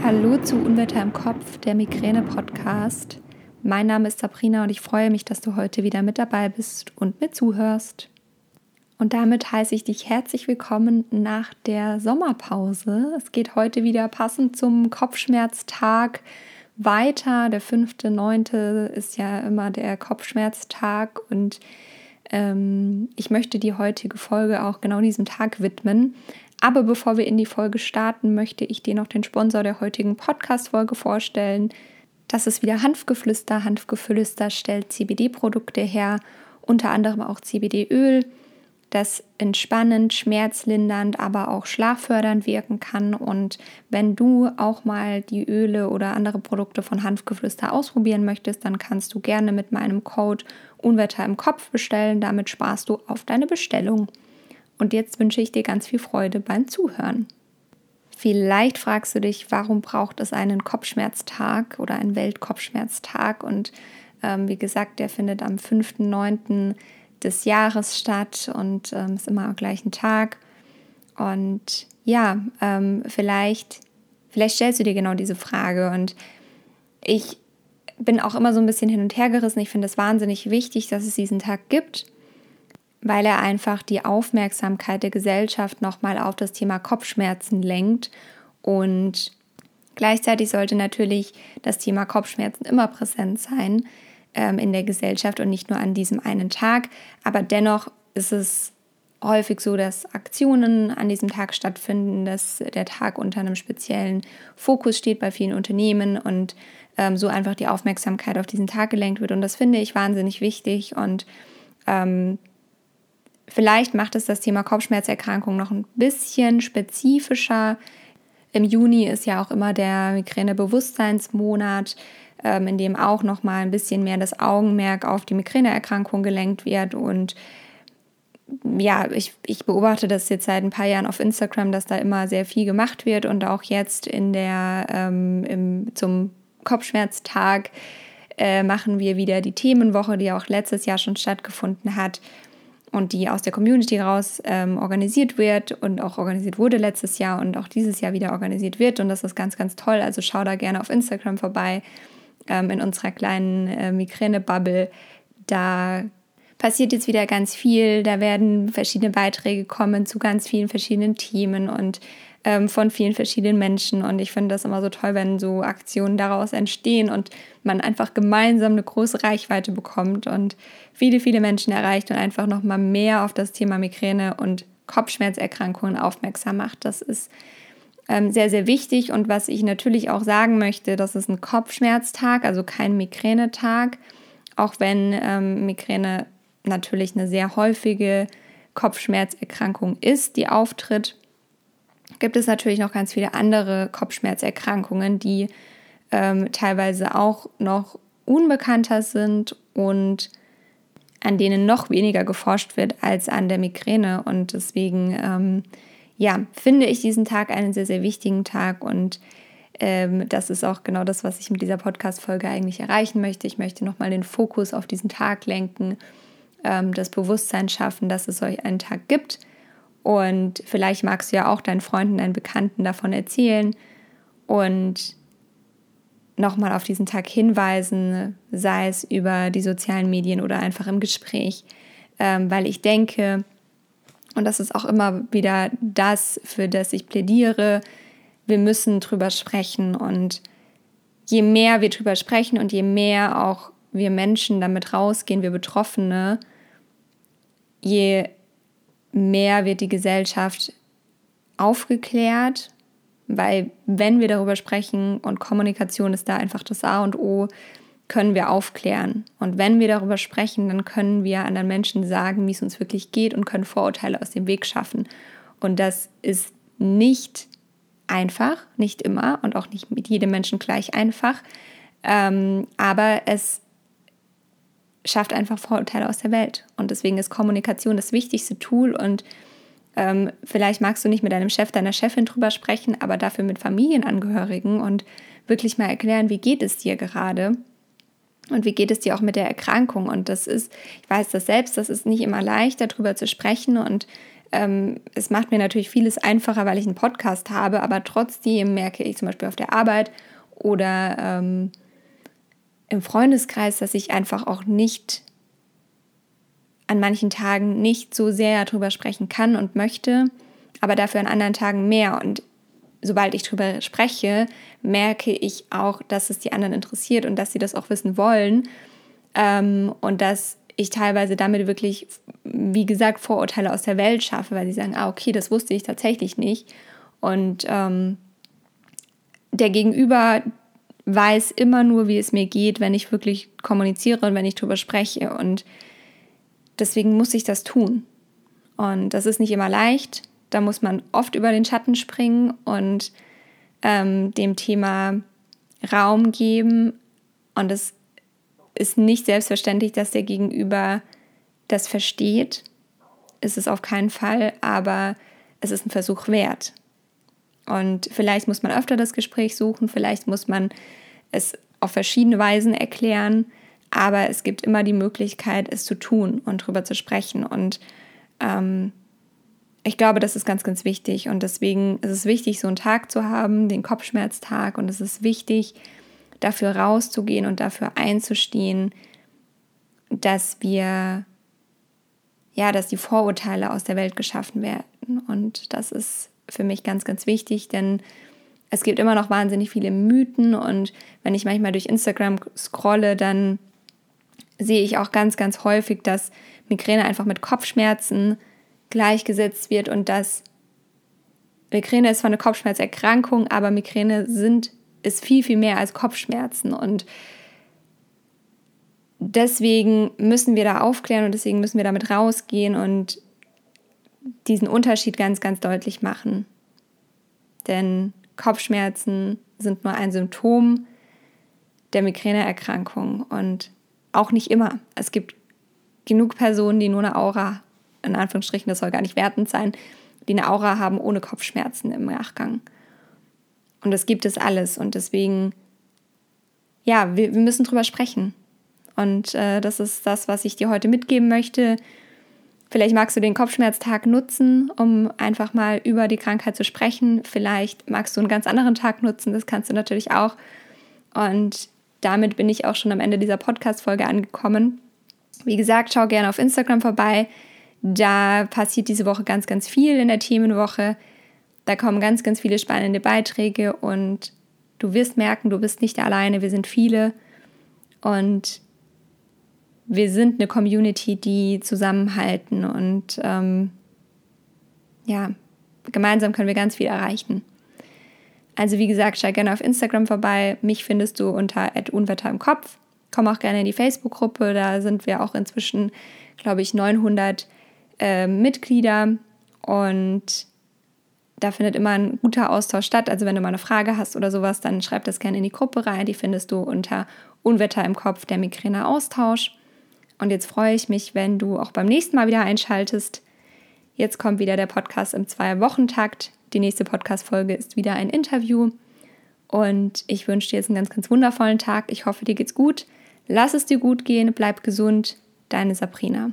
Hallo zu Unwetter im Kopf, der Migräne-Podcast. Mein Name ist Sabrina und ich freue mich, dass du heute wieder mit dabei bist und mir zuhörst. Und damit heiße ich dich herzlich willkommen nach der Sommerpause. Es geht heute wieder passend zum Kopfschmerztag weiter. Der 5.9. ist ja immer der Kopfschmerztag und ähm, ich möchte die heutige Folge auch genau diesem Tag widmen. Aber bevor wir in die Folge starten, möchte ich dir noch den Sponsor der heutigen Podcast-Folge vorstellen. Das ist wieder Hanfgeflüster. Hanfgeflüster stellt CBD-Produkte her, unter anderem auch CBD-Öl, das entspannend, schmerzlindernd, aber auch schlaffördernd wirken kann. Und wenn du auch mal die Öle oder andere Produkte von Hanfgeflüster ausprobieren möchtest, dann kannst du gerne mit meinem Code Unwetter im Kopf bestellen. Damit sparst du auf deine Bestellung. Und jetzt wünsche ich dir ganz viel Freude beim Zuhören. Vielleicht fragst du dich, warum braucht es einen Kopfschmerztag oder einen Weltkopfschmerztag? Und ähm, wie gesagt, der findet am 5.9. des Jahres statt und ähm, ist immer am gleichen Tag. Und ja, ähm, vielleicht, vielleicht stellst du dir genau diese Frage. Und ich bin auch immer so ein bisschen hin und her gerissen. Ich finde es wahnsinnig wichtig, dass es diesen Tag gibt weil er einfach die Aufmerksamkeit der Gesellschaft nochmal auf das Thema Kopfschmerzen lenkt. Und gleichzeitig sollte natürlich das Thema Kopfschmerzen immer präsent sein ähm, in der Gesellschaft und nicht nur an diesem einen Tag. Aber dennoch ist es häufig so, dass Aktionen an diesem Tag stattfinden, dass der Tag unter einem speziellen Fokus steht bei vielen Unternehmen und ähm, so einfach die Aufmerksamkeit auf diesen Tag gelenkt wird. Und das finde ich wahnsinnig wichtig und ähm, Vielleicht macht es das Thema Kopfschmerzerkrankung noch ein bisschen spezifischer. Im Juni ist ja auch immer der Migräne-Bewusstseinsmonat, ähm, in dem auch noch mal ein bisschen mehr das Augenmerk auf die Migräneerkrankung gelenkt wird. Und ja, ich, ich beobachte das jetzt seit ein paar Jahren auf Instagram, dass da immer sehr viel gemacht wird und auch jetzt in der ähm, im, zum Kopfschmerztag äh, machen wir wieder die Themenwoche, die auch letztes Jahr schon stattgefunden hat und die aus der Community raus ähm, organisiert wird und auch organisiert wurde letztes Jahr und auch dieses Jahr wieder organisiert wird. Und das ist ganz, ganz toll. Also schau da gerne auf Instagram vorbei ähm, in unserer kleinen äh, Migräne-Bubble. Da passiert jetzt wieder ganz viel. Da werden verschiedene Beiträge kommen zu ganz vielen verschiedenen Themen und ähm, von vielen verschiedenen Menschen. Und ich finde das immer so toll, wenn so Aktionen daraus entstehen und man einfach gemeinsam eine große Reichweite bekommt und viele, viele Menschen erreicht und einfach nochmal mehr auf das Thema Migräne und Kopfschmerzerkrankungen aufmerksam macht. Das ist ähm, sehr, sehr wichtig. Und was ich natürlich auch sagen möchte, das ist ein Kopfschmerztag, also kein Migränetag, auch wenn ähm, Migräne natürlich eine sehr häufige Kopfschmerzerkrankung ist, die auftritt gibt es natürlich noch ganz viele andere Kopfschmerzerkrankungen, die ähm, teilweise auch noch unbekannter sind und an denen noch weniger geforscht wird als an der Migräne. Und deswegen, ähm, ja, finde ich diesen Tag einen sehr, sehr wichtigen Tag und ähm, das ist auch genau das, was ich mit dieser Podcast-Folge eigentlich erreichen möchte. Ich möchte nochmal den Fokus auf diesen Tag lenken, ähm, das Bewusstsein schaffen, dass es solch einen Tag gibt. Und vielleicht magst du ja auch deinen Freunden, deinen Bekannten davon erzählen und nochmal auf diesen Tag hinweisen, sei es über die sozialen Medien oder einfach im Gespräch, ähm, weil ich denke, und das ist auch immer wieder das, für das ich plädiere, wir müssen drüber sprechen. Und je mehr wir drüber sprechen und je mehr auch wir Menschen damit rausgehen, wir Betroffene, je mehr wird die Gesellschaft aufgeklärt, weil wenn wir darüber sprechen und Kommunikation ist da einfach das A und O, können wir aufklären. Und wenn wir darüber sprechen, dann können wir anderen Menschen sagen, wie es uns wirklich geht und können Vorurteile aus dem Weg schaffen. Und das ist nicht einfach, nicht immer und auch nicht mit jedem Menschen gleich einfach. Ähm, aber es schafft einfach Vorurteile aus der Welt. Und deswegen ist Kommunikation das wichtigste Tool. Und ähm, vielleicht magst du nicht mit deinem Chef, deiner Chefin drüber sprechen, aber dafür mit Familienangehörigen und wirklich mal erklären, wie geht es dir gerade und wie geht es dir auch mit der Erkrankung. Und das ist, ich weiß das selbst, das ist nicht immer leicht, darüber zu sprechen und ähm, es macht mir natürlich vieles einfacher, weil ich einen Podcast habe, aber trotzdem merke ich zum Beispiel auf der Arbeit oder ähm, im Freundeskreis, dass ich einfach auch nicht an manchen Tagen nicht so sehr darüber sprechen kann und möchte, aber dafür an anderen Tagen mehr. Und sobald ich darüber spreche, merke ich auch, dass es die anderen interessiert und dass sie das auch wissen wollen. Ähm, und dass ich teilweise damit wirklich, wie gesagt, Vorurteile aus der Welt schaffe, weil sie sagen, ah, okay, das wusste ich tatsächlich nicht. Und ähm, der Gegenüber weiß immer nur, wie es mir geht, wenn ich wirklich kommuniziere und wenn ich darüber spreche. Und deswegen muss ich das tun. Und das ist nicht immer leicht. Da muss man oft über den Schatten springen und ähm, dem Thema Raum geben. Und es ist nicht selbstverständlich, dass der Gegenüber das versteht. Ist es auf keinen Fall, aber es ist ein Versuch wert. Und vielleicht muss man öfter das Gespräch suchen, vielleicht muss man es auf verschiedene Weisen erklären, aber es gibt immer die Möglichkeit, es zu tun und darüber zu sprechen. Und ähm, ich glaube, das ist ganz, ganz wichtig. Und deswegen ist es wichtig, so einen Tag zu haben, den Kopfschmerztag. Und es ist wichtig, dafür rauszugehen und dafür einzustehen, dass wir, ja, dass die Vorurteile aus der Welt geschaffen werden. Und das ist für mich ganz, ganz wichtig, denn es gibt immer noch wahnsinnig viele Mythen und wenn ich manchmal durch Instagram scrolle, dann sehe ich auch ganz, ganz häufig, dass Migräne einfach mit Kopfschmerzen gleichgesetzt wird und dass Migräne ist zwar eine Kopfschmerzerkrankung, aber Migräne sind, ist viel, viel mehr als Kopfschmerzen und deswegen müssen wir da aufklären und deswegen müssen wir damit rausgehen und diesen Unterschied ganz, ganz deutlich machen. Denn Kopfschmerzen sind nur ein Symptom der Migräneerkrankung und auch nicht immer. Es gibt genug Personen, die nur eine Aura, in Anführungsstrichen, das soll gar nicht wertend sein, die eine Aura haben ohne Kopfschmerzen im Nachgang. Und das gibt es alles und deswegen, ja, wir, wir müssen drüber sprechen. Und äh, das ist das, was ich dir heute mitgeben möchte. Vielleicht magst du den Kopfschmerztag nutzen, um einfach mal über die Krankheit zu sprechen. Vielleicht magst du einen ganz anderen Tag nutzen, das kannst du natürlich auch. Und damit bin ich auch schon am Ende dieser Podcast-Folge angekommen. Wie gesagt, schau gerne auf Instagram vorbei. Da passiert diese Woche ganz, ganz viel in der Themenwoche. Da kommen ganz, ganz viele spannende Beiträge und du wirst merken, du bist nicht alleine, wir sind viele. Und wir sind eine Community, die zusammenhalten und ähm, ja, gemeinsam können wir ganz viel erreichen. Also wie gesagt, schau gerne auf Instagram vorbei. Mich findest du unter Unwetter im Kopf. Komm auch gerne in die Facebook-Gruppe. Da sind wir auch inzwischen, glaube ich, 900 äh, Mitglieder. Und da findet immer ein guter Austausch statt. Also wenn du mal eine Frage hast oder sowas, dann schreib das gerne in die Gruppe rein. Die findest du unter Unwetter im Kopf, der Migräne-Austausch. Und jetzt freue ich mich, wenn du auch beim nächsten Mal wieder einschaltest. Jetzt kommt wieder der Podcast im Zwei-Wochen-Takt. Die nächste Podcast-Folge ist wieder ein Interview. Und ich wünsche dir jetzt einen ganz, ganz wundervollen Tag. Ich hoffe, dir geht's gut. Lass es dir gut gehen, bleib gesund. Deine Sabrina.